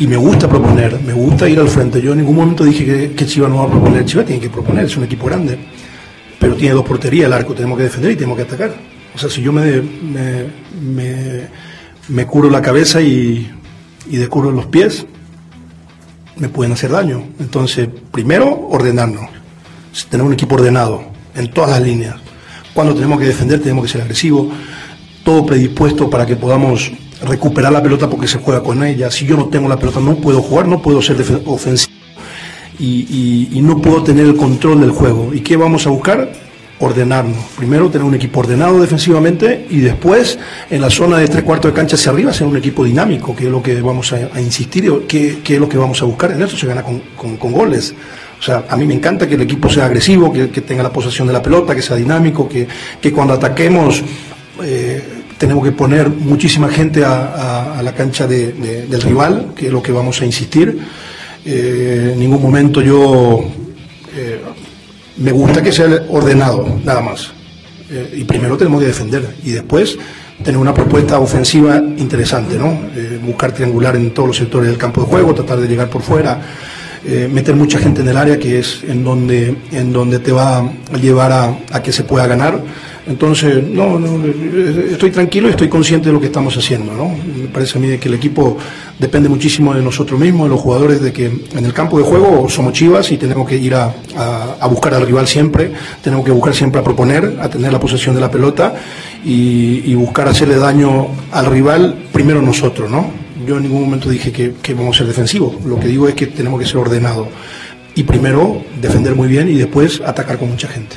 Y me gusta proponer, me gusta ir al frente. Yo en ningún momento dije que, que Chivas no va a proponer. Chivas tiene que proponer, es un equipo grande. Pero tiene dos porterías, el arco tenemos que defender y tenemos que atacar. O sea, si yo me, me, me, curo la cabeza y, y los pies, me pueden hacer daño. Entonces, primero, ordenarnos. Tener un equipo ordenado en todas las líneas. Cuando tenemos que defender, tenemos que ser agresivos. Todo predispuesto para que podamos recuperar la pelota porque se juega con ella. Si yo no tengo la pelota, no puedo jugar, no puedo ser ofensivo. Y, no puedo tener el control del juego. ¿Y qué vamos a buscar? Ordenarnos. Primero tener un equipo ordenado defensivamente y después en la zona de tres cuartos de cancha hacia arriba ser un equipo dinámico, que es lo que vamos a, insistir, que, que es lo que vamos a buscar. En eso se gana con, con- con goles. O sea, a mí me encanta que el equipo sea agresivo, que, que tenga la posesión de la pelota, que sea dinámico, que, que cuando ataquemos tenemos que poner muchísima gente a, la cancha de- de- del rival, que es lo que vamos a insistir. Eh, en ningún momento yo eh, me gusta que sea ordenado, nada más. Eh, y primero tenemos que defender y después tener una propuesta ofensiva interesante, ¿no? Buscar triangular en todos los sectores del campo de juego, tratar de llegar por fuera, meter mucha gente en el área, que es en donde, en donde te va a llevar a que se pueda ganar. Entonces, no, no, estoy tranquilo y estoy consciente de lo que estamos haciendo, ¿no? Me parece a mí que el equipo depende muchísimo de nosotros mismos, de los jugadores, de que en el campo de juego somos chivas y tenemos que ir a, a- buscar al rival siempre, tenemos que buscar siempre a proponer, a tener la posesión de la pelota y, y buscar hacerle daño al rival primero nosotros, ¿no? Yo en ningún momento dije que, que vamos a ser defensivos, lo que digo es que tenemos que ser ordenados y primero defender muy bien y después atacar con mucha gente.